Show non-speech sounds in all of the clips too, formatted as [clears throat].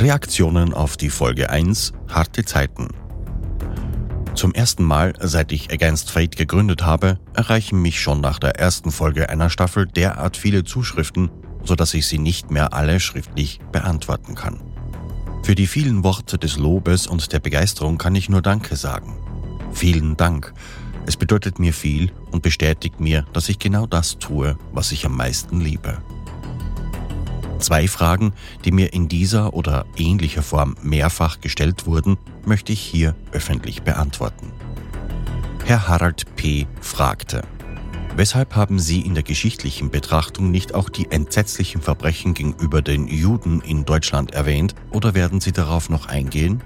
Reaktionen auf die Folge 1 Harte Zeiten. Zum ersten Mal, seit ich Against Fate gegründet habe, erreichen mich schon nach der ersten Folge einer Staffel derart viele Zuschriften, sodass ich sie nicht mehr alle schriftlich beantworten kann. Für die vielen Worte des Lobes und der Begeisterung kann ich nur Danke sagen. Vielen Dank. Es bedeutet mir viel und bestätigt mir, dass ich genau das tue, was ich am meisten liebe. Zwei Fragen, die mir in dieser oder ähnlicher Form mehrfach gestellt wurden, möchte ich hier öffentlich beantworten. Herr Harald P. fragte, Weshalb haben Sie in der geschichtlichen Betrachtung nicht auch die entsetzlichen Verbrechen gegenüber den Juden in Deutschland erwähnt oder werden Sie darauf noch eingehen?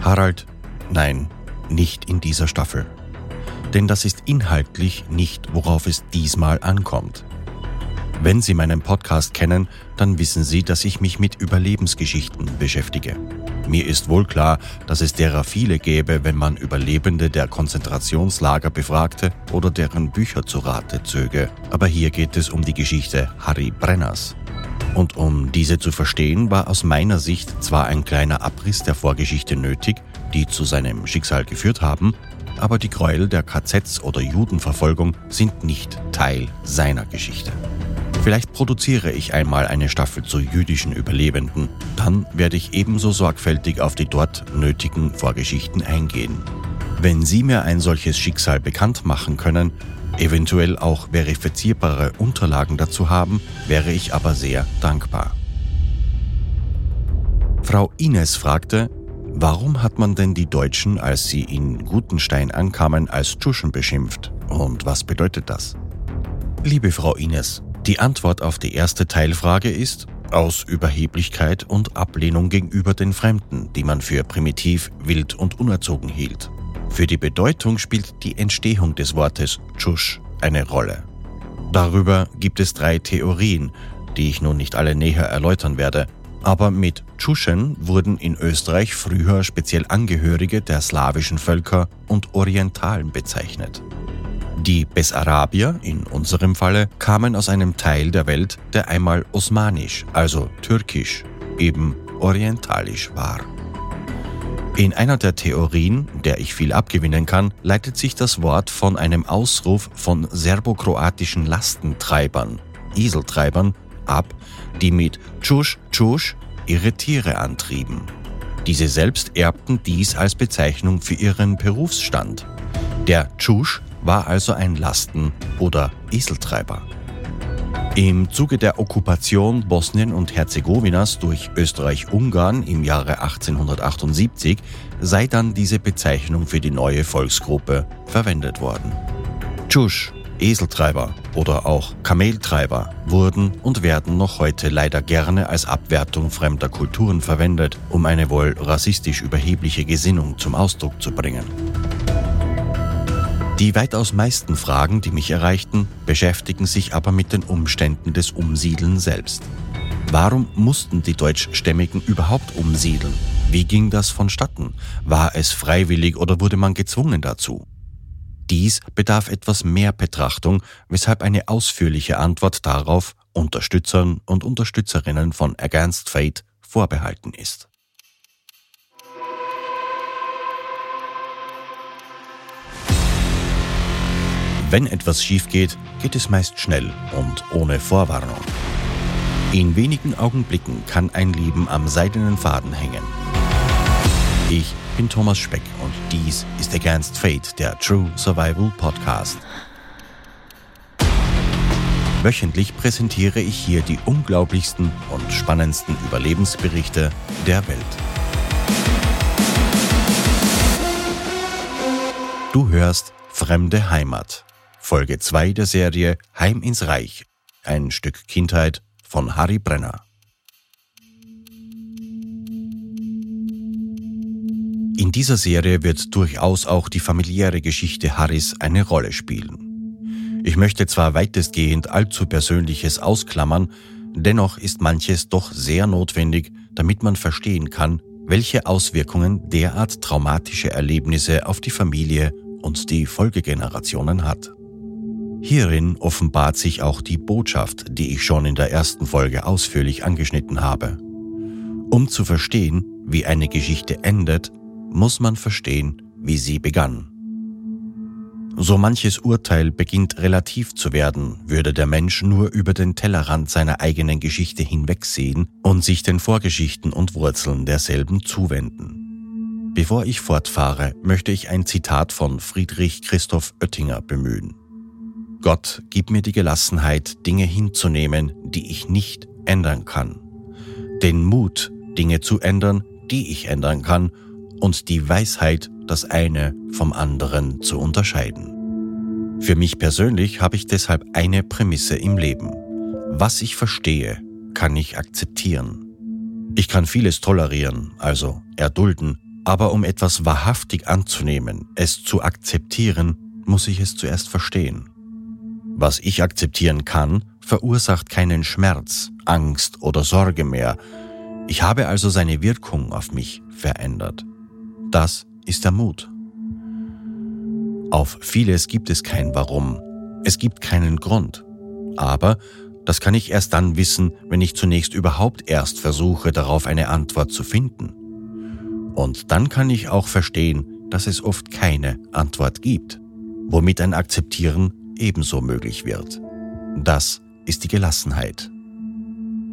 Harald, nein, nicht in dieser Staffel. Denn das ist inhaltlich nicht, worauf es diesmal ankommt. Wenn Sie meinen Podcast kennen, dann wissen Sie, dass ich mich mit Überlebensgeschichten beschäftige. Mir ist wohl klar, dass es derer viele gäbe, wenn man Überlebende der Konzentrationslager befragte oder deren Bücher zu Rate zöge. Aber hier geht es um die Geschichte Harry Brenners. Und um diese zu verstehen, war aus meiner Sicht zwar ein kleiner Abriss der Vorgeschichte nötig, die zu seinem Schicksal geführt haben, aber die Gräuel der KZs oder Judenverfolgung sind nicht Teil seiner Geschichte. Vielleicht produziere ich einmal eine Staffel zu jüdischen Überlebenden. Dann werde ich ebenso sorgfältig auf die dort nötigen Vorgeschichten eingehen. Wenn Sie mir ein solches Schicksal bekannt machen können, eventuell auch verifizierbare Unterlagen dazu haben, wäre ich aber sehr dankbar. Frau Ines fragte, warum hat man denn die Deutschen, als sie in Gutenstein ankamen, als Tschuschen beschimpft? Und was bedeutet das? Liebe Frau Ines, die Antwort auf die erste Teilfrage ist aus Überheblichkeit und Ablehnung gegenüber den Fremden, die man für primitiv, wild und unerzogen hielt. Für die Bedeutung spielt die Entstehung des Wortes Tschusch eine Rolle. Darüber gibt es drei Theorien, die ich nun nicht alle näher erläutern werde, aber mit Tschuschen wurden in Österreich früher speziell Angehörige der slawischen Völker und Orientalen bezeichnet. Die Bessarabier, in unserem Falle, kamen aus einem Teil der Welt, der einmal osmanisch, also türkisch, eben orientalisch war. In einer der Theorien, der ich viel abgewinnen kann, leitet sich das Wort von einem Ausruf von serbokroatischen Lastentreibern, Eseltreibern, ab, die mit Tschusch Tschusch ihre Tiere antrieben. Diese selbst erbten dies als Bezeichnung für ihren Berufsstand. Der Tschusch war also ein Lasten- oder Eseltreiber. Im Zuge der Okkupation Bosnien und Herzegowinas durch Österreich-Ungarn im Jahre 1878 sei dann diese Bezeichnung für die neue Volksgruppe verwendet worden. Tschusch, Eseltreiber oder auch Kameltreiber wurden und werden noch heute leider gerne als Abwertung fremder Kulturen verwendet, um eine wohl rassistisch überhebliche Gesinnung zum Ausdruck zu bringen. Die weitaus meisten Fragen, die mich erreichten, beschäftigen sich aber mit den Umständen des Umsiedeln selbst. Warum mussten die Deutschstämmigen überhaupt umsiedeln? Wie ging das vonstatten? War es freiwillig oder wurde man gezwungen dazu? Dies bedarf etwas mehr Betrachtung, weshalb eine ausführliche Antwort darauf Unterstützern und Unterstützerinnen von Against Fate vorbehalten ist. Wenn etwas schief geht, geht es meist schnell und ohne Vorwarnung. In wenigen Augenblicken kann ein Leben am seidenen Faden hängen. Ich bin Thomas Speck und dies ist Against Fate, der True Survival Podcast. Wöchentlich präsentiere ich hier die unglaublichsten und spannendsten Überlebensberichte der Welt. Du hörst Fremde Heimat Folge 2 der Serie Heim ins Reich, ein Stück Kindheit von Harry Brenner. In dieser Serie wird durchaus auch die familiäre Geschichte Harrys eine Rolle spielen. Ich möchte zwar weitestgehend allzu Persönliches ausklammern, dennoch ist manches doch sehr notwendig, damit man verstehen kann, welche Auswirkungen derart traumatische Erlebnisse auf die Familie und die Folgegenerationen hat. Hierin offenbart sich auch die Botschaft, die ich schon in der ersten Folge ausführlich angeschnitten habe. Um zu verstehen, wie eine Geschichte endet, muss man verstehen, wie sie begann. So manches Urteil beginnt relativ zu werden, würde der Mensch nur über den Tellerrand seiner eigenen Geschichte hinwegsehen und sich den Vorgeschichten und Wurzeln derselben zuwenden. Bevor ich fortfahre, möchte ich ein Zitat von Friedrich Christoph Oettinger bemühen. Gott, gib mir die Gelassenheit, Dinge hinzunehmen, die ich nicht ändern kann. Den Mut, Dinge zu ändern, die ich ändern kann, und die Weisheit, das eine vom anderen zu unterscheiden. Für mich persönlich habe ich deshalb eine Prämisse im Leben. Was ich verstehe, kann ich akzeptieren. Ich kann vieles tolerieren, also erdulden, aber um etwas wahrhaftig anzunehmen, es zu akzeptieren, muss ich es zuerst verstehen. Was ich akzeptieren kann, verursacht keinen Schmerz, Angst oder Sorge mehr. Ich habe also seine Wirkung auf mich verändert. Das ist der Mut. Auf vieles gibt es kein Warum. Es gibt keinen Grund. Aber das kann ich erst dann wissen, wenn ich zunächst überhaupt erst versuche, darauf eine Antwort zu finden. Und dann kann ich auch verstehen, dass es oft keine Antwort gibt, womit ein Akzeptieren ebenso möglich wird. Das ist die Gelassenheit.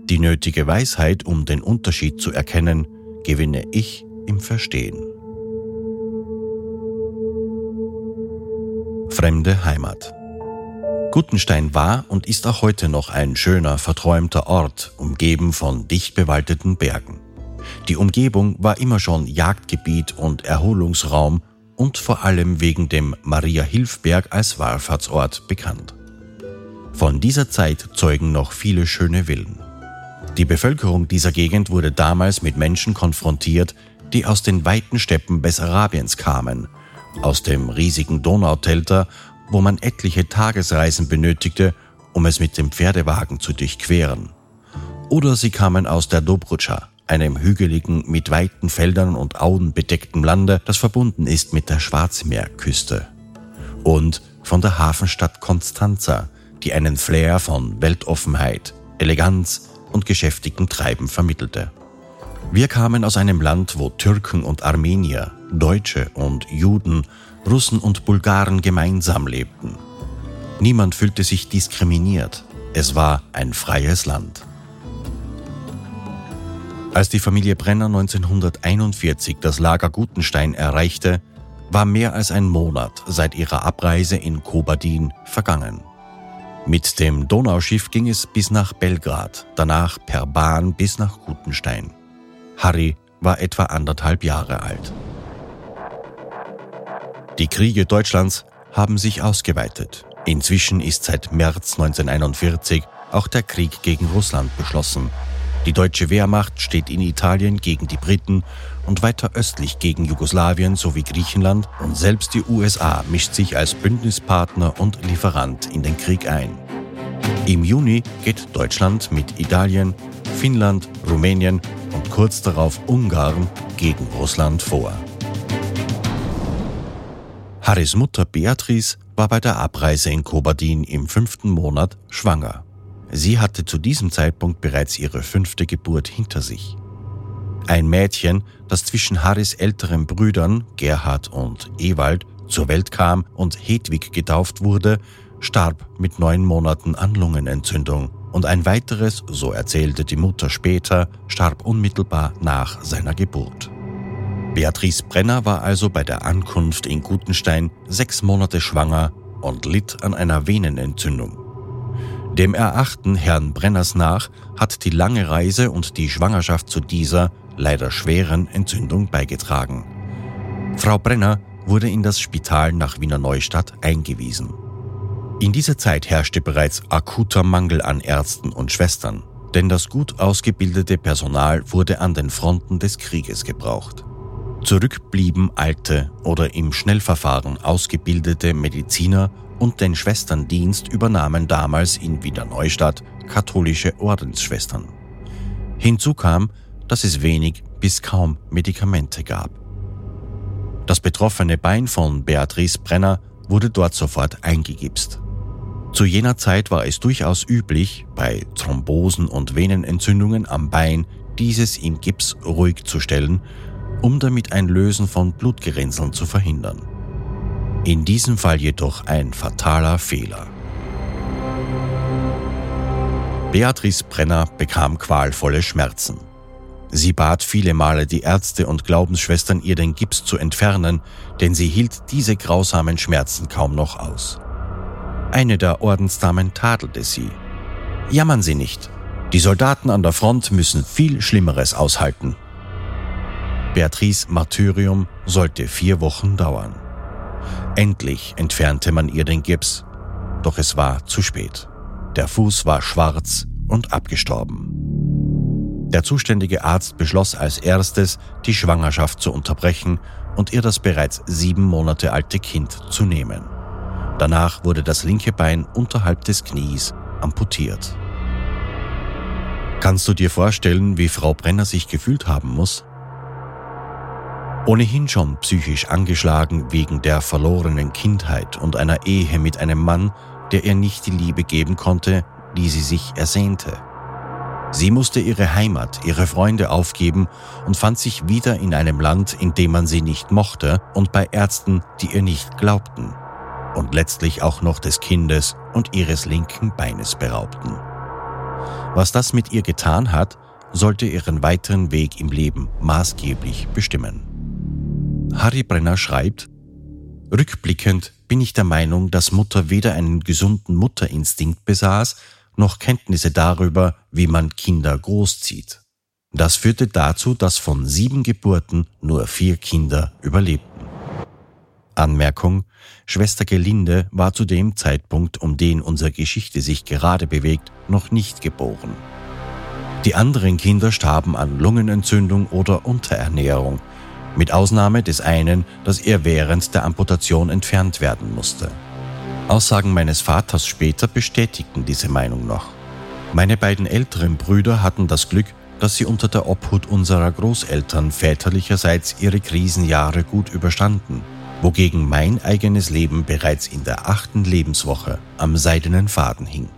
Die nötige Weisheit, um den Unterschied zu erkennen, gewinne ich im Verstehen. Fremde Heimat. Guttenstein war und ist auch heute noch ein schöner, verträumter Ort, umgeben von dicht bewaldeten Bergen. Die Umgebung war immer schon Jagdgebiet und Erholungsraum und vor allem wegen dem Maria-Hilfberg als Wallfahrtsort bekannt. Von dieser Zeit zeugen noch viele schöne Villen. Die Bevölkerung dieser Gegend wurde damals mit Menschen konfrontiert, die aus den weiten Steppen Bessarabiens kamen – aus dem riesigen Donautelter, wo man etliche Tagesreisen benötigte, um es mit dem Pferdewagen zu durchqueren. Oder sie kamen aus der Dobrutscha, einem hügeligen, mit weiten Feldern und Auen bedeckten Lande, das verbunden ist mit der Schwarzmeerküste. Und von der Hafenstadt Konstanza, die einen Flair von Weltoffenheit, Eleganz und geschäftigem Treiben vermittelte. Wir kamen aus einem Land, wo Türken und Armenier, Deutsche und Juden, Russen und Bulgaren gemeinsam lebten. Niemand fühlte sich diskriminiert. Es war ein freies Land. Als die Familie Brenner 1941 das Lager Gutenstein erreichte, war mehr als ein Monat seit ihrer Abreise in Kobadin vergangen. Mit dem Donauschiff ging es bis nach Belgrad, danach per Bahn bis nach Gutenstein. Harry war etwa anderthalb Jahre alt. Die Kriege Deutschlands haben sich ausgeweitet. Inzwischen ist seit März 1941 auch der Krieg gegen Russland beschlossen. Die deutsche Wehrmacht steht in Italien gegen die Briten und weiter östlich gegen Jugoslawien sowie Griechenland und selbst die USA mischt sich als Bündnispartner und Lieferant in den Krieg ein. Im Juni geht Deutschland mit Italien, Finnland, Rumänien und kurz darauf Ungarn gegen Russland vor. Harrys Mutter Beatrice war bei der Abreise in Kobadin im fünften Monat schwanger. Sie hatte zu diesem Zeitpunkt bereits ihre fünfte Geburt hinter sich. Ein Mädchen, das zwischen Harrys älteren Brüdern Gerhard und Ewald zur Welt kam und Hedwig getauft wurde, starb mit neun Monaten an Lungenentzündung und ein weiteres, so erzählte die Mutter später, starb unmittelbar nach seiner Geburt. Beatrice Brenner war also bei der Ankunft in Gutenstein sechs Monate schwanger und litt an einer Venenentzündung. Dem Erachten Herrn Brenners nach hat die lange Reise und die Schwangerschaft zu dieser leider schweren Entzündung beigetragen. Frau Brenner wurde in das Spital nach Wiener Neustadt eingewiesen. In dieser Zeit herrschte bereits akuter Mangel an Ärzten und Schwestern, denn das gut ausgebildete Personal wurde an den Fronten des Krieges gebraucht. Zurück blieben alte oder im Schnellverfahren ausgebildete Mediziner und den Schwesterndienst übernahmen damals in Wiener Neustadt katholische Ordensschwestern. Hinzu kam, dass es wenig bis kaum Medikamente gab. Das betroffene Bein von Beatrice Brenner wurde dort sofort eingegipst. Zu jener Zeit war es durchaus üblich, bei Thrombosen und Venenentzündungen am Bein dieses im Gips ruhig zu stellen, um damit ein Lösen von Blutgerinnseln zu verhindern. In diesem Fall jedoch ein fataler Fehler. Beatrice Brenner bekam qualvolle Schmerzen. Sie bat viele Male die Ärzte und Glaubensschwestern, ihr den Gips zu entfernen, denn sie hielt diese grausamen Schmerzen kaum noch aus. Eine der Ordensdamen tadelte sie. Jammern Sie nicht. Die Soldaten an der Front müssen viel Schlimmeres aushalten. Beatrice Martyrium sollte vier Wochen dauern. Endlich entfernte man ihr den Gips, doch es war zu spät. Der Fuß war schwarz und abgestorben. Der zuständige Arzt beschloss als erstes, die Schwangerschaft zu unterbrechen und ihr das bereits sieben Monate alte Kind zu nehmen. Danach wurde das linke Bein unterhalb des Knies amputiert. Kannst du dir vorstellen, wie Frau Brenner sich gefühlt haben muss? Ohnehin schon psychisch angeschlagen wegen der verlorenen Kindheit und einer Ehe mit einem Mann, der ihr nicht die Liebe geben konnte, die sie sich ersehnte. Sie musste ihre Heimat, ihre Freunde aufgeben und fand sich wieder in einem Land, in dem man sie nicht mochte und bei Ärzten, die ihr nicht glaubten und letztlich auch noch des Kindes und ihres linken Beines beraubten. Was das mit ihr getan hat, sollte ihren weiteren Weg im Leben maßgeblich bestimmen. Harry Brenner schreibt, Rückblickend bin ich der Meinung, dass Mutter weder einen gesunden Mutterinstinkt besaß, noch Kenntnisse darüber, wie man Kinder großzieht. Das führte dazu, dass von sieben Geburten nur vier Kinder überlebten. Anmerkung, Schwester Gelinde war zu dem Zeitpunkt, um den unsere Geschichte sich gerade bewegt, noch nicht geboren. Die anderen Kinder starben an Lungenentzündung oder Unterernährung, mit Ausnahme des einen, das er während der Amputation entfernt werden musste. Aussagen meines Vaters später bestätigten diese Meinung noch. Meine beiden älteren Brüder hatten das Glück, dass sie unter der Obhut unserer Großeltern väterlicherseits ihre Krisenjahre gut überstanden wogegen mein eigenes Leben bereits in der achten Lebenswoche am seidenen Faden hing.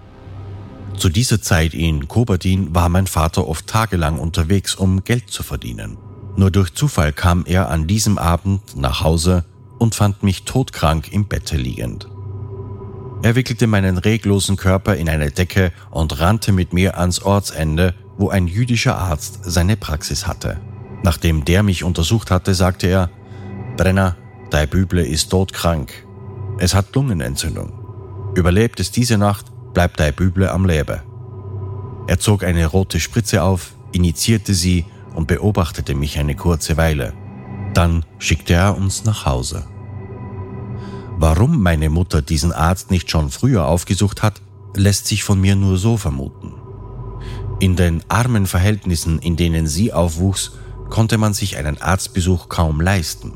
Zu dieser Zeit in Kobadin war mein Vater oft tagelang unterwegs, um Geld zu verdienen. Nur durch Zufall kam er an diesem Abend nach Hause und fand mich todkrank im Bette liegend. Er wickelte meinen reglosen Körper in eine Decke und rannte mit mir ans Ortsende, wo ein jüdischer Arzt seine Praxis hatte. Nachdem der mich untersucht hatte, sagte er, Brenner, Dein Büble ist todkrank. Es hat Lungenentzündung. Überlebt es diese Nacht, bleibt dein Büble am Leben. Er zog eine rote Spritze auf, initiierte sie und beobachtete mich eine kurze Weile. Dann schickte er uns nach Hause. Warum meine Mutter diesen Arzt nicht schon früher aufgesucht hat, lässt sich von mir nur so vermuten. In den armen Verhältnissen, in denen sie aufwuchs, konnte man sich einen Arztbesuch kaum leisten.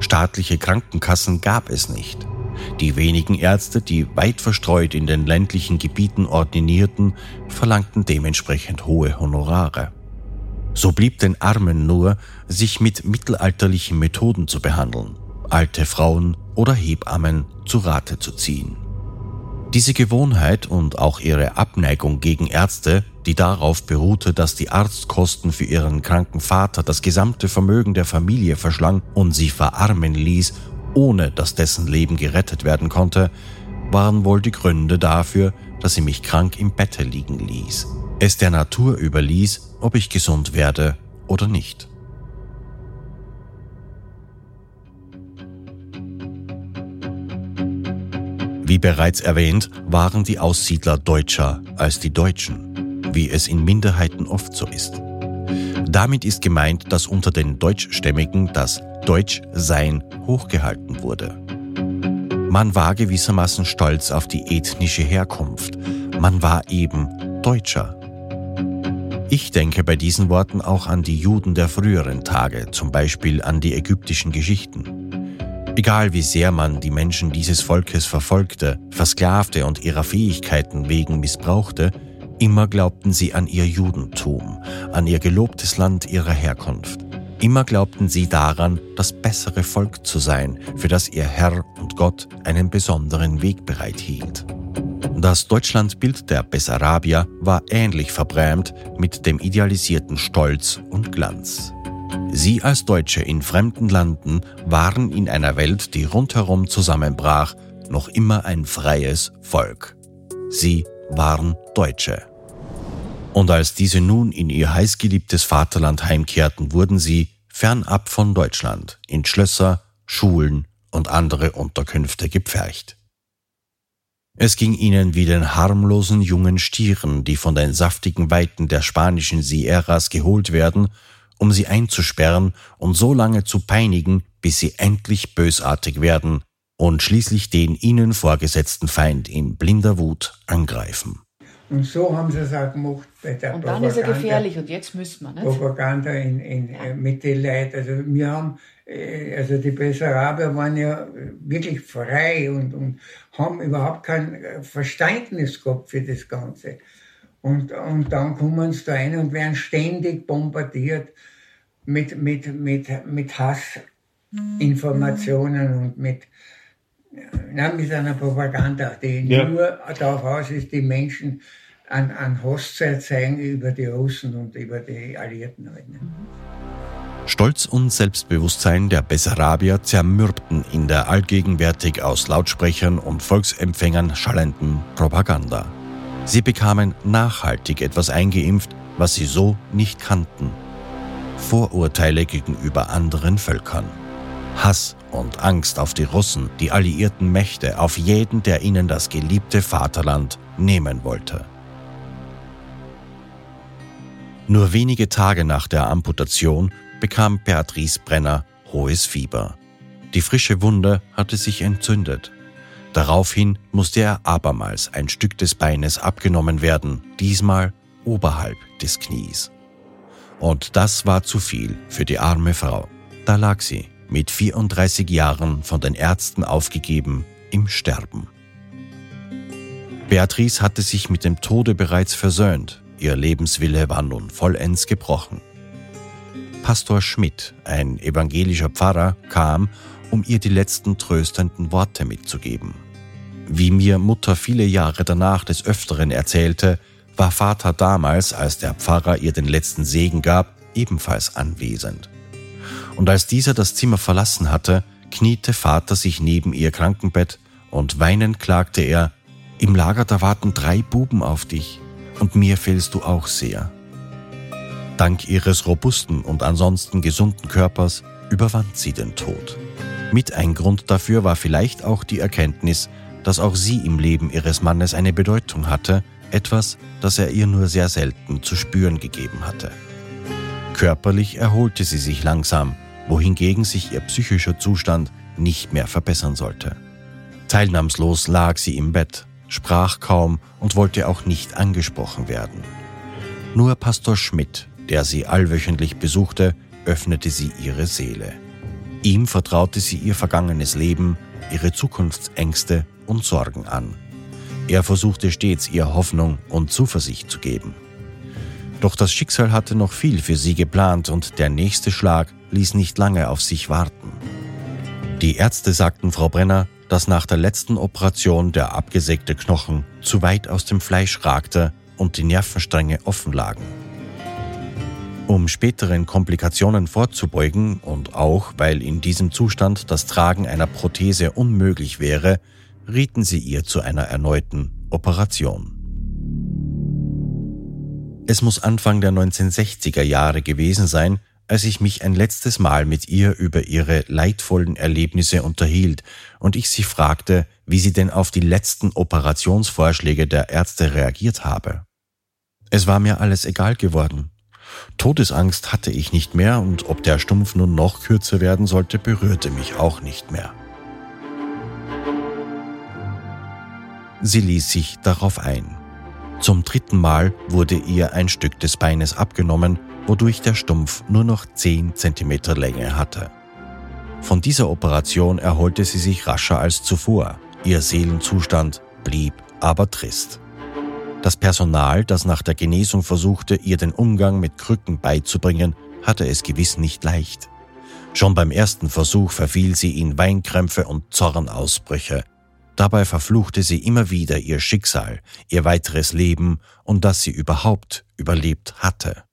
Staatliche Krankenkassen gab es nicht. Die wenigen Ärzte, die weit verstreut in den ländlichen Gebieten ordinierten, verlangten dementsprechend hohe Honorare. So blieb den Armen nur, sich mit mittelalterlichen Methoden zu behandeln, alte Frauen oder Hebammen zu Rate zu ziehen. Diese Gewohnheit und auch ihre Abneigung gegen Ärzte, die darauf beruhte, dass die Arztkosten für ihren kranken Vater das gesamte Vermögen der Familie verschlang und sie verarmen ließ, ohne dass dessen Leben gerettet werden konnte, waren wohl die Gründe dafür, dass sie mich krank im Bette liegen ließ, es der Natur überließ, ob ich gesund werde oder nicht. Wie bereits erwähnt, waren die Aussiedler Deutscher als die Deutschen, wie es in Minderheiten oft so ist. Damit ist gemeint, dass unter den Deutschstämmigen das Deutschsein hochgehalten wurde. Man war gewissermaßen stolz auf die ethnische Herkunft. Man war eben Deutscher. Ich denke bei diesen Worten auch an die Juden der früheren Tage, zum Beispiel an die ägyptischen Geschichten. Egal wie sehr man die Menschen dieses Volkes verfolgte, versklavte und ihrer Fähigkeiten wegen missbrauchte, immer glaubten sie an ihr Judentum, an ihr gelobtes Land ihrer Herkunft. Immer glaubten sie daran, das bessere Volk zu sein, für das ihr Herr und Gott einen besonderen Weg bereithielt. Das Deutschlandbild der Bessarabier war ähnlich verbrämt mit dem idealisierten Stolz und Glanz. Sie als Deutsche in fremden Landen waren in einer Welt, die rundherum zusammenbrach, noch immer ein freies Volk. Sie waren Deutsche. Und als diese nun in ihr heißgeliebtes Vaterland heimkehrten, wurden sie, fernab von Deutschland, in Schlösser, Schulen und andere Unterkünfte gepfercht. Es ging ihnen wie den harmlosen jungen Stieren, die von den saftigen Weiten der spanischen Sierras geholt werden, um sie einzusperren und so lange zu peinigen, bis sie endlich bösartig werden und schließlich den ihnen vorgesetzten Feind in blinder Wut angreifen. Und so haben sie es auch gemacht bei der Und dann Propaganda, ist er gefährlich und jetzt müsste man, nicht? Propaganda in, in, ja. mit den Leuten. Also wir haben äh, also die Bessaraber waren ja wirklich frei und, und haben überhaupt kein äh, Verständnis gehabt für das Ganze. Und, und dann kommen sie da rein und werden ständig bombardiert mit, mit, mit, mit Hassinformationen mhm. und mit, na, mit einer Propaganda, die ja. nur darauf aus ist, die Menschen an, an Hass zu erzeugen über die Russen und über die Alliierten. Halt, ne? Stolz und Selbstbewusstsein der Bessarabier zermürbten in der allgegenwärtig aus Lautsprechern und Volksempfängern schallenden Propaganda. Sie bekamen nachhaltig etwas eingeimpft, was sie so nicht kannten. Vorurteile gegenüber anderen Völkern. Hass und Angst auf die Russen, die alliierten Mächte, auf jeden, der ihnen das geliebte Vaterland nehmen wollte. Nur wenige Tage nach der Amputation bekam Beatrice Brenner hohes Fieber. Die frische Wunde hatte sich entzündet. Daraufhin musste er abermals ein Stück des Beines abgenommen werden, diesmal oberhalb des Knies. Und das war zu viel für die arme Frau. Da lag sie, mit 34 Jahren von den Ärzten aufgegeben, im Sterben. Beatrice hatte sich mit dem Tode bereits versöhnt, ihr Lebenswille war nun vollends gebrochen. Pastor Schmidt, ein evangelischer Pfarrer, kam, um ihr die letzten tröstenden Worte mitzugeben. Wie mir Mutter viele Jahre danach des Öfteren erzählte, war Vater damals, als der Pfarrer ihr den letzten Segen gab, ebenfalls anwesend. Und als dieser das Zimmer verlassen hatte, kniete Vater sich neben ihr Krankenbett und weinend klagte er, im Lager da warten drei Buben auf dich und mir fehlst du auch sehr. Dank ihres robusten und ansonsten gesunden Körpers überwand sie den Tod. Mit ein Grund dafür war vielleicht auch die Erkenntnis, dass auch sie im Leben ihres Mannes eine Bedeutung hatte, etwas, das er ihr nur sehr selten zu spüren gegeben hatte. Körperlich erholte sie sich langsam, wohingegen sich ihr psychischer Zustand nicht mehr verbessern sollte. Teilnahmslos lag sie im Bett, sprach kaum und wollte auch nicht angesprochen werden. Nur Pastor Schmidt der sie allwöchentlich besuchte, öffnete sie ihre Seele. Ihm vertraute sie ihr vergangenes Leben, ihre Zukunftsängste und Sorgen an. Er versuchte stets ihr Hoffnung und Zuversicht zu geben. Doch das Schicksal hatte noch viel für sie geplant und der nächste Schlag ließ nicht lange auf sich warten. Die Ärzte sagten Frau Brenner, dass nach der letzten Operation der abgesägte Knochen zu weit aus dem Fleisch ragte und die Nervenstränge offen lagen. Um späteren Komplikationen vorzubeugen und auch weil in diesem Zustand das Tragen einer Prothese unmöglich wäre, rieten sie ihr zu einer erneuten Operation. Es muss Anfang der 1960er Jahre gewesen sein, als ich mich ein letztes Mal mit ihr über ihre leidvollen Erlebnisse unterhielt und ich sie fragte, wie sie denn auf die letzten Operationsvorschläge der Ärzte reagiert habe. Es war mir alles egal geworden. Todesangst hatte ich nicht mehr und ob der Stumpf nun noch kürzer werden sollte, berührte mich auch nicht mehr. Sie ließ sich darauf ein. Zum dritten Mal wurde ihr ein Stück des Beines abgenommen, wodurch der Stumpf nur noch 10 cm Länge hatte. Von dieser Operation erholte sie sich rascher als zuvor. Ihr Seelenzustand blieb aber trist. Das Personal, das nach der Genesung versuchte, ihr den Umgang mit Krücken beizubringen, hatte es gewiss nicht leicht. Schon beim ersten Versuch verfiel sie in Weinkrämpfe und Zornausbrüche. Dabei verfluchte sie immer wieder ihr Schicksal, ihr weiteres Leben und dass sie überhaupt überlebt hatte.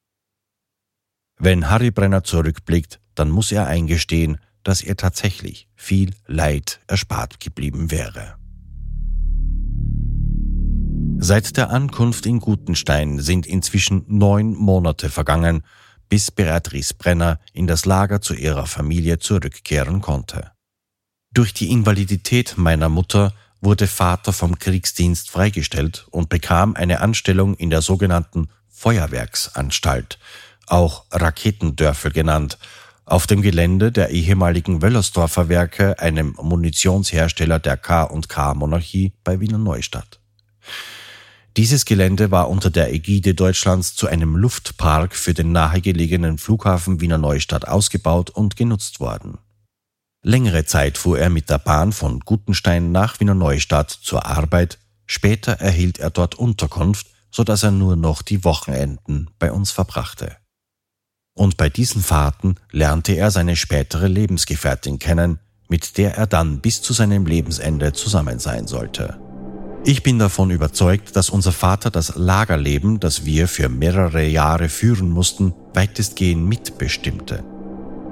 Wenn Harry Brenner zurückblickt, dann muss er eingestehen, dass ihr tatsächlich viel Leid erspart geblieben wäre. Seit der Ankunft in Gutenstein sind inzwischen neun Monate vergangen, bis Beatrice Brenner in das Lager zu ihrer Familie zurückkehren konnte. Durch die Invalidität meiner Mutter wurde Vater vom Kriegsdienst freigestellt und bekam eine Anstellung in der sogenannten Feuerwerksanstalt, auch Raketendörfel genannt, auf dem Gelände der ehemaligen Wöllersdorfer Werke, einem Munitionshersteller der K&K Monarchie bei Wiener Neustadt. Dieses Gelände war unter der Ägide Deutschlands zu einem Luftpark für den nahegelegenen Flughafen Wiener Neustadt ausgebaut und genutzt worden. Längere Zeit fuhr er mit der Bahn von Gutenstein nach Wiener Neustadt zur Arbeit, später erhielt er dort Unterkunft, so dass er nur noch die Wochenenden bei uns verbrachte. Und bei diesen Fahrten lernte er seine spätere Lebensgefährtin kennen, mit der er dann bis zu seinem Lebensende zusammen sein sollte. Ich bin davon überzeugt, dass unser Vater das Lagerleben, das wir für mehrere Jahre führen mussten, weitestgehend mitbestimmte.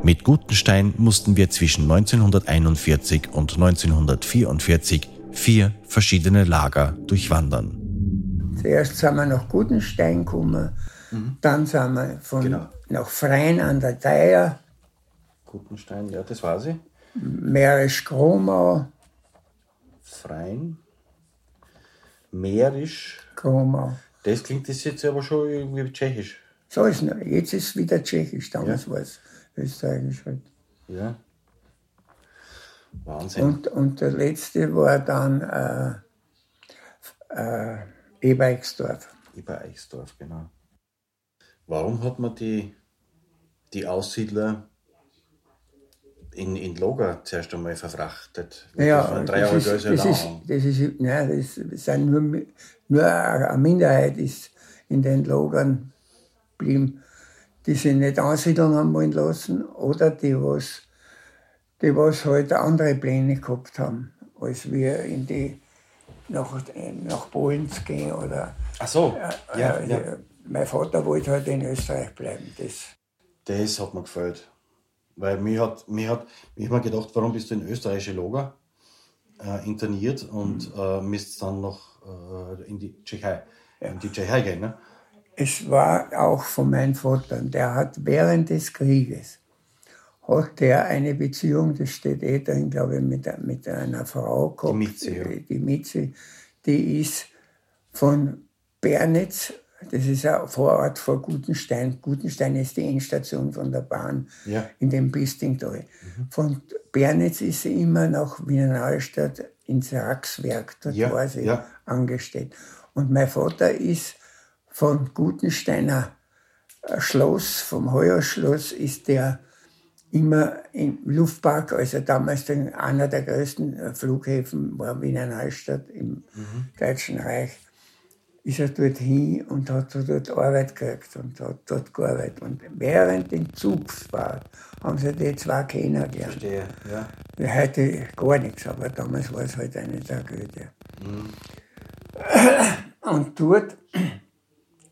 Mit Gutenstein mussten wir zwischen 1941 und 1944 vier verschiedene Lager durchwandern. Zuerst sind wir nach Gutenstein gekommen, mhm. dann sind wir von, genau. nach Freien an der Theier. Gutenstein, ja, das war sie. Mährisch-Gromau. Freien. Mährisch. Gromau. Das klingt das jetzt aber schon irgendwie tschechisch. So ist es. Jetzt ist es wieder tschechisch. Damals ja. war es österreichisch halt. Ja. Wahnsinn. Und, und der letzte war dann äh, äh, Ebereichsdorf. Ebereichsdorf, genau. Warum hat man die, die Aussiedler in, in Loga zuerst einmal verfrachtet. Ja, das ist, das, ist, das, ist, nein, das sind nur, nur eine Minderheit ist in den Logern geblieben, die sich nicht ansiedeln haben wollen lassen oder die was, die was halt andere Pläne gehabt haben, als wir in die nach, nach Polen zu gehen oder. Ach so, äh, ja, äh, ja. Mein Vater wollte halt in Österreich bleiben. Das, das hat mir gefällt. Weil mir hat, mir hat, mir hat gedacht, warum bist du in österreichische Loga äh, interniert und mhm. äh, müsst dann noch äh, in die Tschechei, ja. in die Tschechei gehen. Ne? Es war auch von meinem Vater, der hat während des Krieges hat der eine Beziehung, das steht eh drin, glaube ich, mit, mit einer Frau gehabt. Die Mitzi, ja. Die Mitzi, die ist von Bernitz das ist ein Vorort vor Gutenstein. Gutenstein ist die Endstation von der Bahn ja. in dem Bistingtal. Mhm. Von Bernitz ist sie immer nach Wiener Neustadt ins Raxwerk, dort ja, war sie ja. angestellt. Und mein Vater ist von Gutensteiner Schloss, vom Heuerschloss, ist der immer im Luftpark, also damals einer der größten Flughäfen war Wiener Neustadt im mhm. Deutschen Reich ist er dorthin und hat dort Arbeit gekriegt und hat dort gearbeitet. Und während dem Zugfahrt haben sie die zwei kennengelernt. Verstehe, ja. Heute gar nichts, aber damals war es halt eine Tragödie. Mhm. Und dort,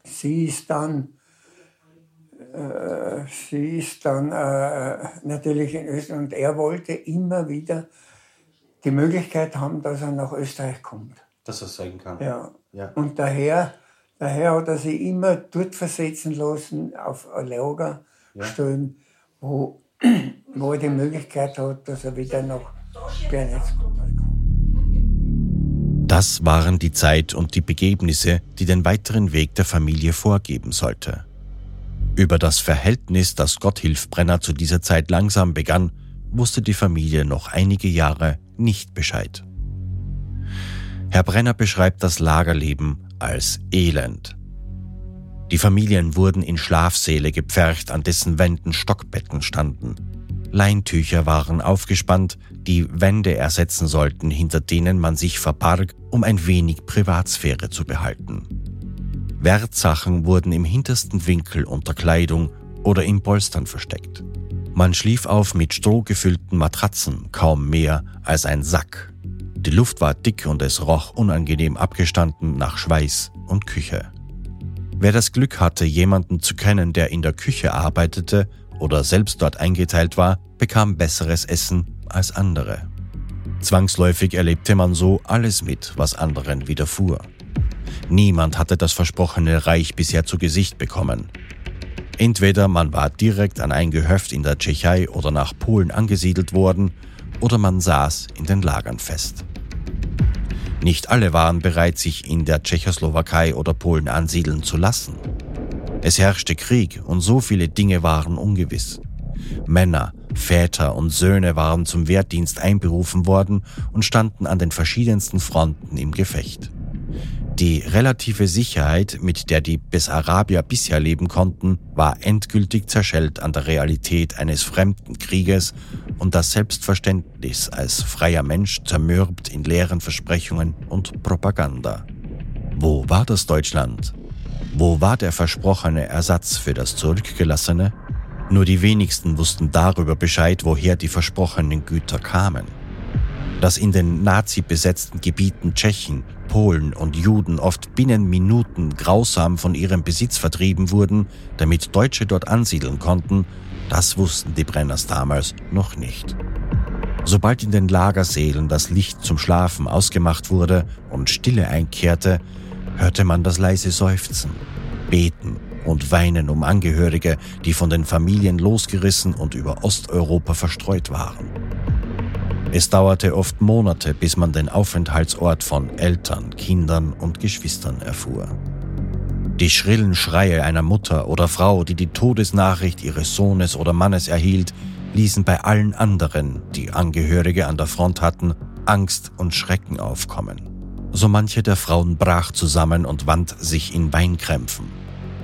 sie ist dann, äh, sie ist dann äh, natürlich in Österreich und er wollte immer wieder die Möglichkeit haben, dass er nach Österreich kommt. Dass er sagen kann. Ja. Ja. Und daher, daher hat er sich immer dort versetzen lassen, auf ein Lager ja. stellen, wo, [clears throat] wo er die Möglichkeit hat, dass er wieder nach Bernitz kommen kann. Das waren die Zeit und die Begebnisse, die den weiteren Weg der Familie vorgeben sollte. Über das Verhältnis, das Gotthilf Brenner zu dieser Zeit langsam begann, wusste die Familie noch einige Jahre nicht Bescheid. Herr Brenner beschreibt das Lagerleben als elend. Die Familien wurden in Schlafsäle gepfercht, an dessen Wänden Stockbetten standen. Leintücher waren aufgespannt, die Wände ersetzen sollten, hinter denen man sich verbarg, um ein wenig Privatsphäre zu behalten. Wertsachen wurden im hintersten Winkel unter Kleidung oder in Polstern versteckt. Man schlief auf mit Stroh gefüllten Matratzen, kaum mehr als ein Sack Die Luft war dick und es roch unangenehm abgestanden nach Schweiß und Küche. Wer das Glück hatte, jemanden zu kennen, der in der Küche arbeitete oder selbst dort eingeteilt war, bekam besseres Essen als andere. Zwangsläufig erlebte man so alles mit, was anderen widerfuhr. Niemand hatte das versprochene Reich bisher zu Gesicht bekommen. Entweder man war direkt an ein Gehöft in der Tschechei oder nach Polen angesiedelt worden, oder man saß in den Lagern fest. Nicht alle waren bereit, sich in der Tschechoslowakei oder Polen ansiedeln zu lassen. Es herrschte Krieg und so viele Dinge waren ungewiss. Männer, Väter und Söhne waren zum Wehrdienst einberufen worden und standen an den verschiedensten Fronten im Gefecht. Die relative Sicherheit, mit der die Bessarabier bisher leben konnten, war endgültig zerschellt an der Realität eines fremden Krieges und das Selbstverständnis als freier Mensch zermürbt in leeren Versprechungen und Propaganda. Wo war das Deutschland? Wo war der versprochene Ersatz für das Zurückgelassene? Nur die wenigsten wussten darüber Bescheid, woher die versprochenen Güter kamen dass in den Nazi-besetzten Gebieten Tschechen, Polen und Juden oft binnen Minuten grausam von ihrem Besitz vertrieben wurden, damit Deutsche dort ansiedeln konnten, das wussten die Brenners damals noch nicht. Sobald in den Lagersälen das Licht zum Schlafen ausgemacht wurde und Stille einkehrte, hörte man das leise Seufzen, Beten und Weinen um Angehörige, die von den Familien losgerissen und über Osteuropa verstreut waren. Es dauerte oft Monate, bis man den Aufenthaltsort von Eltern, Kindern und Geschwistern erfuhr. Die schrillen Schreie einer Mutter oder Frau, die die Todesnachricht ihres Sohnes oder Mannes erhielt, ließen bei allen anderen, die Angehörige an der Front hatten, Angst und Schrecken aufkommen. So manche der Frauen brach zusammen und wand sich in Weinkrämpfen.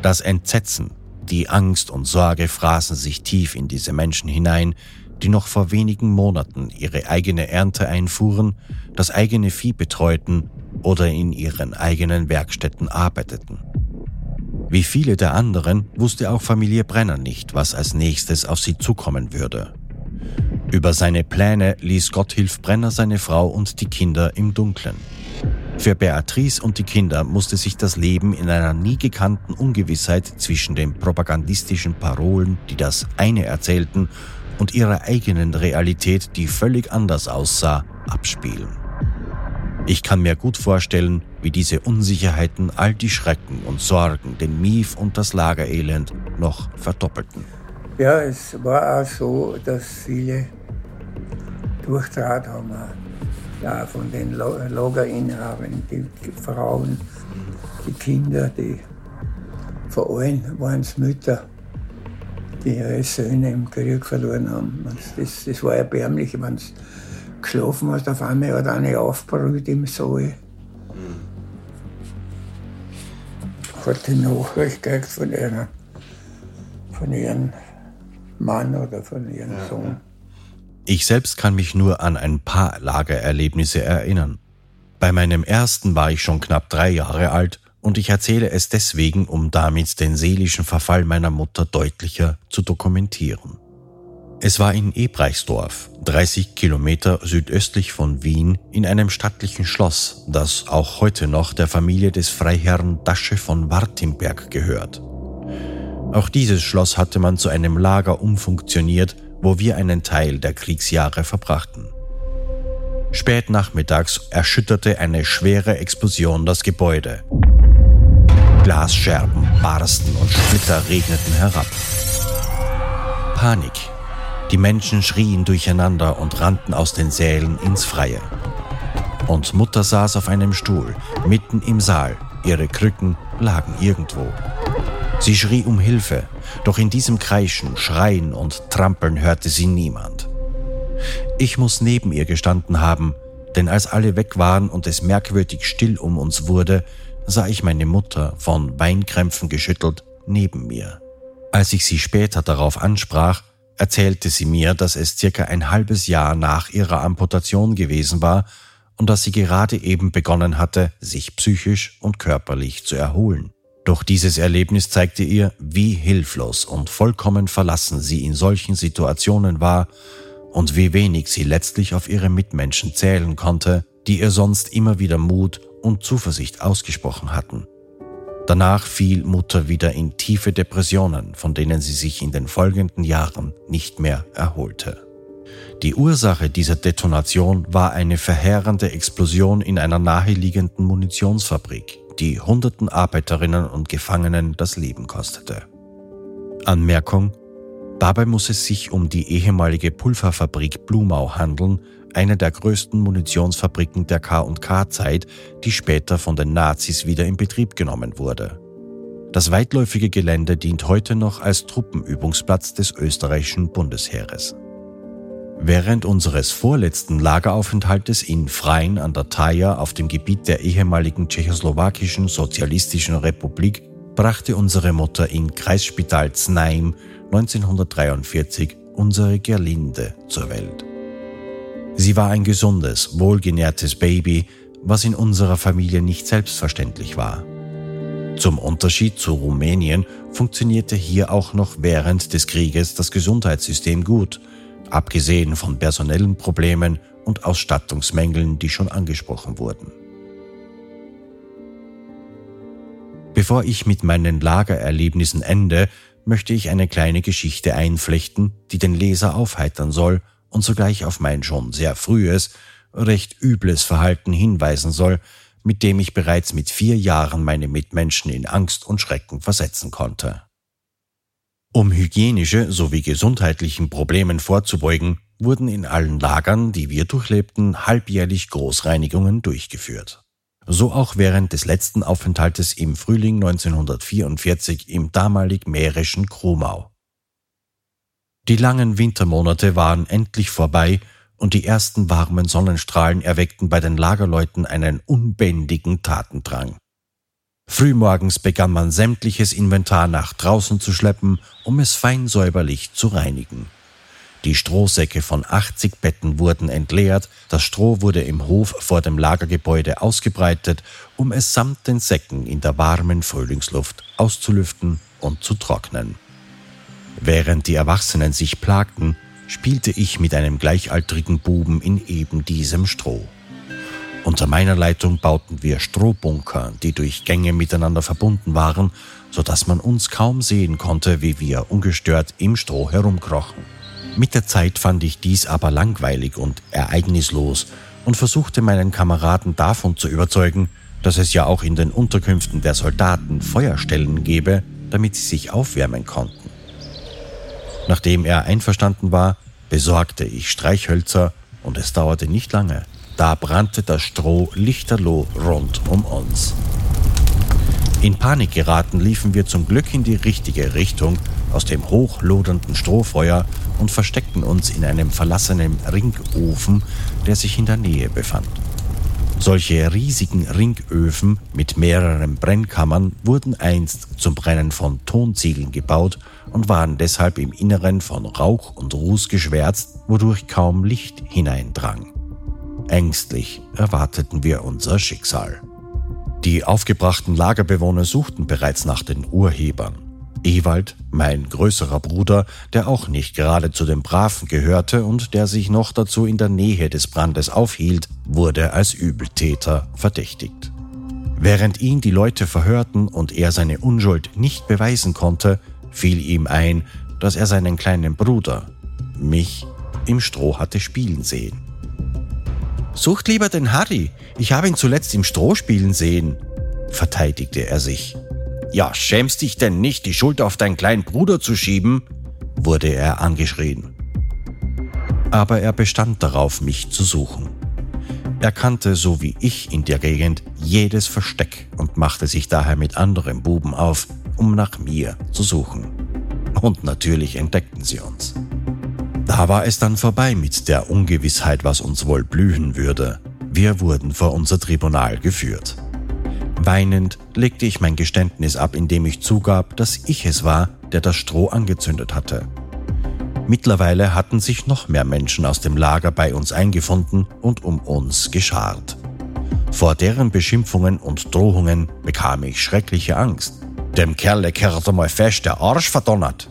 Das Entsetzen, die Angst und Sorge fraßen sich tief in diese Menschen hinein, die noch vor wenigen Monaten ihre eigene Ernte einfuhren, das eigene Vieh betreuten oder in ihren eigenen Werkstätten arbeiteten. Wie viele der anderen wusste auch Familie Brenner nicht, was als nächstes auf sie zukommen würde. Über seine Pläne ließ Gotthilf Brenner seine Frau und die Kinder im Dunkeln. Für Beatrice und die Kinder musste sich das Leben in einer nie gekannten Ungewissheit zwischen den propagandistischen Parolen, die das eine erzählten, und ihrer eigenen Realität, die völlig anders aussah, abspielen. Ich kann mir gut vorstellen, wie diese Unsicherheiten all die Schrecken und Sorgen, den Mief und das Lagerelend noch verdoppelten. Ja, es war auch so, dass viele durchtraut haben, ja, von den Lagerinhabern, die, die Frauen, die Kinder, die vor allem waren es Mütter die ihre Söhne im Krieg verloren haben. Das, das war erbärmlich, wenn du geschlafen hast, auf einmal hat eine aufgebrüht im Saal. Hat die Nachricht gekriegt von, ihrer, von ihrem Mann oder von ihrem. Sohn. Ich selbst kann mich nur an ein paar Lagererlebnisse erinnern. Bei meinem ersten war ich schon knapp drei Jahre alt und ich erzähle es deswegen, um damit den seelischen Verfall meiner Mutter deutlicher zu dokumentieren. Es war in Ebreichsdorf, 30 Kilometer südöstlich von Wien, in einem stattlichen Schloss, das auch heute noch der Familie des Freiherrn Dasche von Wartimberg gehört. Auch dieses Schloss hatte man zu einem Lager umfunktioniert, wo wir einen Teil der Kriegsjahre verbrachten. Spät nachmittags erschütterte eine schwere Explosion das Gebäude. Glasscherben barsten und Splitter regneten herab. Panik. Die Menschen schrien durcheinander und rannten aus den Sälen ins Freie. Und Mutter saß auf einem Stuhl, mitten im Saal. Ihre Krücken lagen irgendwo. Sie schrie um Hilfe, doch in diesem Kreischen, Schreien und Trampeln hörte sie niemand. Ich muss neben ihr gestanden haben, denn als alle weg waren und es merkwürdig still um uns wurde, sah ich meine Mutter, von Weinkrämpfen geschüttelt, neben mir. Als ich sie später darauf ansprach, erzählte sie mir, dass es circa ein halbes Jahr nach ihrer Amputation gewesen war und dass sie gerade eben begonnen hatte, sich psychisch und körperlich zu erholen. Doch dieses Erlebnis zeigte ihr, wie hilflos und vollkommen verlassen sie in solchen Situationen war und wie wenig sie letztlich auf ihre Mitmenschen zählen konnte, die ihr sonst immer wieder Mut und Zuversicht ausgesprochen hatten. Danach fiel Mutter wieder in tiefe Depressionen, von denen sie sich in den folgenden Jahren nicht mehr erholte. Die Ursache dieser Detonation war eine verheerende Explosion in einer naheliegenden Munitionsfabrik, die hunderten Arbeiterinnen und Gefangenen das Leben kostete. Anmerkung Dabei muss es sich um die ehemalige Pulverfabrik Blumau handeln, eine der größten Munitionsfabriken der K&K-Zeit, die später von den Nazis wieder in Betrieb genommen wurde. Das weitläufige Gelände dient heute noch als Truppenübungsplatz des österreichischen Bundesheeres. Während unseres vorletzten Lageraufenthaltes in Freien an der Thaya auf dem Gebiet der ehemaligen tschechoslowakischen Sozialistischen Republik brachte unsere Mutter in Kreisspital Znaim 1943 unsere Gerlinde zur Welt. Sie war ein gesundes, wohlgenährtes Baby, was in unserer Familie nicht selbstverständlich war. Zum Unterschied zu Rumänien funktionierte hier auch noch während des Krieges das Gesundheitssystem gut, abgesehen von personellen Problemen und Ausstattungsmängeln, die schon angesprochen wurden. Bevor ich mit meinen Lagererlebnissen ende, möchte ich eine kleine Geschichte einflechten, die den Leser aufheitern soll und zugleich auf mein schon sehr frühes, recht übles Verhalten hinweisen soll, mit dem ich bereits mit vier Jahren meine Mitmenschen in Angst und Schrecken versetzen konnte. Um hygienische sowie gesundheitlichen Problemen vorzubeugen, wurden in allen Lagern, die wir durchlebten, halbjährlich Großreinigungen durchgeführt so auch während des letzten Aufenthaltes im Frühling 1944 im damalig mährischen Krumau. Die langen Wintermonate waren endlich vorbei und die ersten warmen Sonnenstrahlen erweckten bei den Lagerleuten einen unbändigen Tatendrang. Frühmorgens begann man sämtliches Inventar nach draußen zu schleppen, um es fein säuberlich zu reinigen. Die Strohsäcke von 80 Betten wurden entleert, das Stroh wurde im Hof vor dem Lagergebäude ausgebreitet, um es samt den Säcken in der warmen Frühlingsluft auszulüften und zu trocknen. Während die Erwachsenen sich plagten, spielte ich mit einem gleichaltrigen Buben in eben diesem Stroh. Unter meiner Leitung bauten wir Strohbunker, die durch Gänge miteinander verbunden waren, so dass man uns kaum sehen konnte, wie wir ungestört im Stroh herumkrochen. Mit der Zeit fand ich dies aber langweilig und ereignislos und versuchte meinen Kameraden davon zu überzeugen, dass es ja auch in den Unterkünften der Soldaten Feuerstellen gebe, damit sie sich aufwärmen konnten. Nachdem er einverstanden war, besorgte ich Streichhölzer und es dauerte nicht lange. Da brannte das Stroh lichterloh rund um uns. In Panik geraten liefen wir zum Glück in die richtige Richtung aus dem hochlodernden Strohfeuer und versteckten uns in einem verlassenen Ringofen, der sich in der Nähe befand. Solche riesigen Ringöfen mit mehreren Brennkammern wurden einst zum Brennen von Tonziegeln gebaut und waren deshalb im Inneren von Rauch und Ruß geschwärzt, wodurch kaum Licht hineindrang. Ängstlich erwarteten wir unser Schicksal. Die aufgebrachten Lagerbewohner suchten bereits nach den Urhebern. Ewald, mein größerer Bruder, der auch nicht gerade zu den Braven gehörte und der sich noch dazu in der Nähe des Brandes aufhielt, wurde als Übeltäter verdächtigt. Während ihn die Leute verhörten und er seine Unschuld nicht beweisen konnte, fiel ihm ein, dass er seinen kleinen Bruder, mich, im Stroh hatte spielen sehen. Sucht lieber den Harry, ich habe ihn zuletzt im Stroh spielen sehen, verteidigte er sich. Ja, schämst dich denn nicht, die Schuld auf deinen kleinen Bruder zu schieben? wurde er angeschrien. Aber er bestand darauf, mich zu suchen. Er kannte, so wie ich in der Gegend, jedes Versteck und machte sich daher mit anderen Buben auf, um nach mir zu suchen. Und natürlich entdeckten sie uns. Da war es dann vorbei mit der Ungewissheit, was uns wohl blühen würde. Wir wurden vor unser Tribunal geführt. Weinend legte ich mein Geständnis ab, indem ich zugab, dass ich es war, der das Stroh angezündet hatte. Mittlerweile hatten sich noch mehr Menschen aus dem Lager bei uns eingefunden und um uns geschart. Vor deren Beschimpfungen und Drohungen bekam ich schreckliche Angst. Dem Kerle kehrt einmal fest der Arsch verdonnert.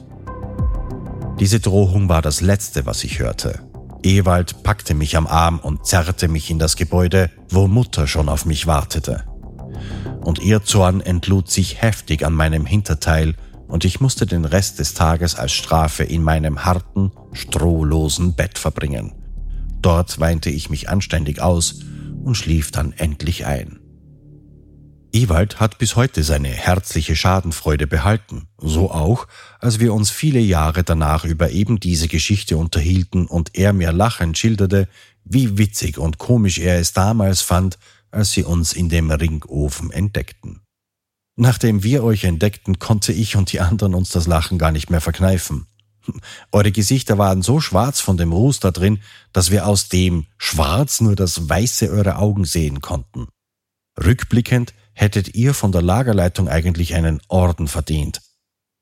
Diese Drohung war das Letzte, was ich hörte. Ewald packte mich am Arm und zerrte mich in das Gebäude, wo Mutter schon auf mich wartete. Und ihr Zorn entlud sich heftig an meinem Hinterteil, und ich musste den Rest des Tages als Strafe in meinem harten, strohlosen Bett verbringen. Dort weinte ich mich anständig aus und schlief dann endlich ein. Ewald hat bis heute seine herzliche Schadenfreude behalten, so auch, als wir uns viele Jahre danach über eben diese Geschichte unterhielten und er mir lachend schilderte, wie witzig und komisch er es damals fand, als sie uns in dem Ringofen entdeckten. Nachdem wir euch entdeckten, konnte ich und die anderen uns das Lachen gar nicht mehr verkneifen. [laughs] Eure Gesichter waren so schwarz von dem Ruß da drin, dass wir aus dem Schwarz nur das Weiße eurer Augen sehen konnten. Rückblickend hättet ihr von der Lagerleitung eigentlich einen Orden verdient.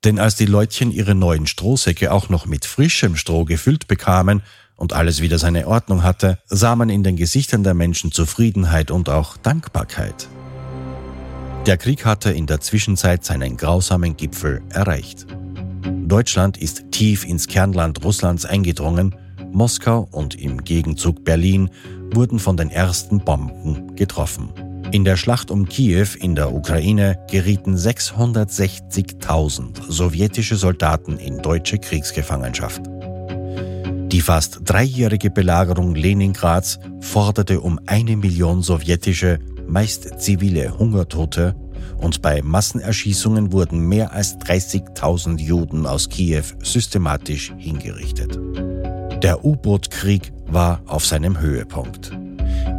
Denn als die Leutchen ihre neuen Strohsäcke auch noch mit frischem Stroh gefüllt bekamen und alles wieder seine Ordnung hatte, sah man in den Gesichtern der Menschen Zufriedenheit und auch Dankbarkeit. Der Krieg hatte in der Zwischenzeit seinen grausamen Gipfel erreicht. Deutschland ist tief ins Kernland Russlands eingedrungen, Moskau und im Gegenzug Berlin wurden von den ersten Bomben getroffen. In der Schlacht um Kiew in der Ukraine gerieten 660.000 sowjetische Soldaten in deutsche Kriegsgefangenschaft. Die fast dreijährige Belagerung Leningrads forderte um eine Million sowjetische, meist zivile Hungertote und bei Massenerschießungen wurden mehr als 30.000 Juden aus Kiew systematisch hingerichtet. Der U-Boot-Krieg war auf seinem Höhepunkt.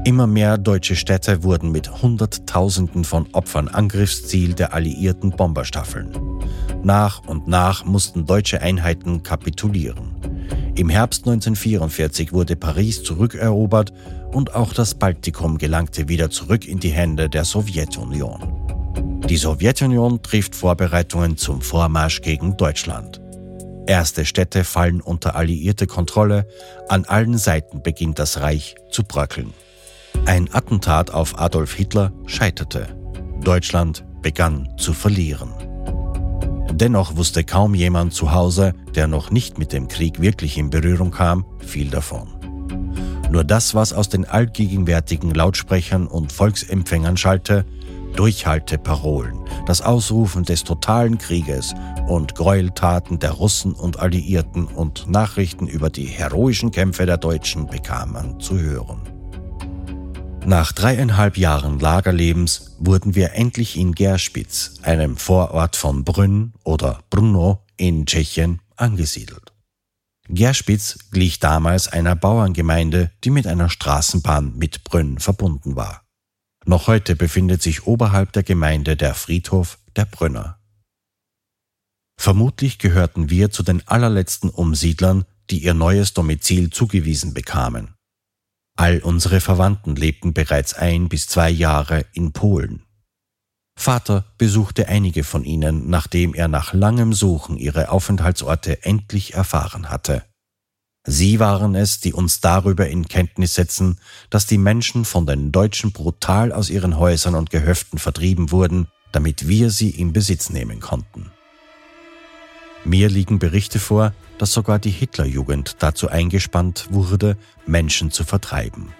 Immer mehr deutsche Städte wurden mit Hunderttausenden von Opfern Angriffsziel der alliierten Bomberstaffeln. Nach und nach mussten deutsche Einheiten kapitulieren. Im Herbst 1944 wurde Paris zurückerobert und auch das Baltikum gelangte wieder zurück in die Hände der Sowjetunion. Die Sowjetunion trifft Vorbereitungen zum Vormarsch gegen Deutschland. Erste Städte fallen unter alliierte Kontrolle, an allen Seiten beginnt das Reich zu bröckeln. Ein Attentat auf Adolf Hitler scheiterte. Deutschland begann zu verlieren. Dennoch wusste kaum jemand zu Hause, der noch nicht mit dem Krieg wirklich in Berührung kam, viel davon. Nur das, was aus den allgegenwärtigen Lautsprechern und Volksempfängern schallte, Durchhalteparolen, das Ausrufen des totalen Krieges und Gräueltaten der Russen und Alliierten und Nachrichten über die heroischen Kämpfe der Deutschen bekam man zu hören. Nach dreieinhalb Jahren Lagerlebens wurden wir endlich in Gerspitz, einem Vorort von Brünn oder Brno in Tschechien, angesiedelt. Gerspitz glich damals einer Bauerngemeinde, die mit einer Straßenbahn mit Brünn verbunden war. Noch heute befindet sich oberhalb der Gemeinde der Friedhof der Brünner. Vermutlich gehörten wir zu den allerletzten Umsiedlern, die ihr neues Domizil zugewiesen bekamen. All unsere Verwandten lebten bereits ein bis zwei Jahre in Polen. Vater besuchte einige von ihnen, nachdem er nach langem Suchen ihre Aufenthaltsorte endlich erfahren hatte. Sie waren es, die uns darüber in Kenntnis setzen, dass die Menschen von den Deutschen brutal aus ihren Häusern und Gehöften vertrieben wurden, damit wir sie in Besitz nehmen konnten. Mir liegen Berichte vor, dass sogar die Hitlerjugend dazu eingespannt wurde, Menschen zu vertreiben.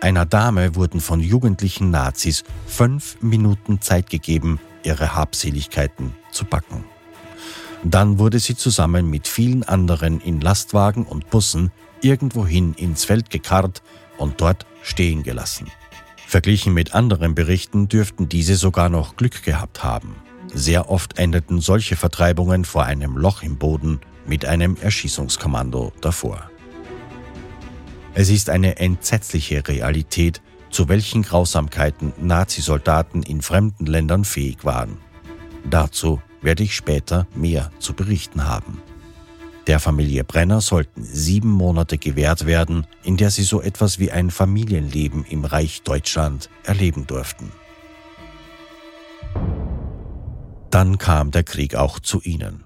Einer Dame wurden von jugendlichen Nazis fünf Minuten Zeit gegeben, ihre Habseligkeiten zu backen. Dann wurde sie zusammen mit vielen anderen in Lastwagen und Bussen irgendwohin ins Feld gekarrt und dort stehen gelassen. Verglichen mit anderen Berichten dürften diese sogar noch Glück gehabt haben. Sehr oft endeten solche Vertreibungen vor einem Loch im Boden mit einem Erschießungskommando davor. Es ist eine entsetzliche Realität, zu welchen Grausamkeiten Nazisoldaten in fremden Ländern fähig waren. Dazu werde ich später mehr zu berichten haben. Der Familie Brenner sollten sieben Monate gewährt werden, in der sie so etwas wie ein Familienleben im Reich Deutschland erleben durften. Dann kam der Krieg auch zu ihnen.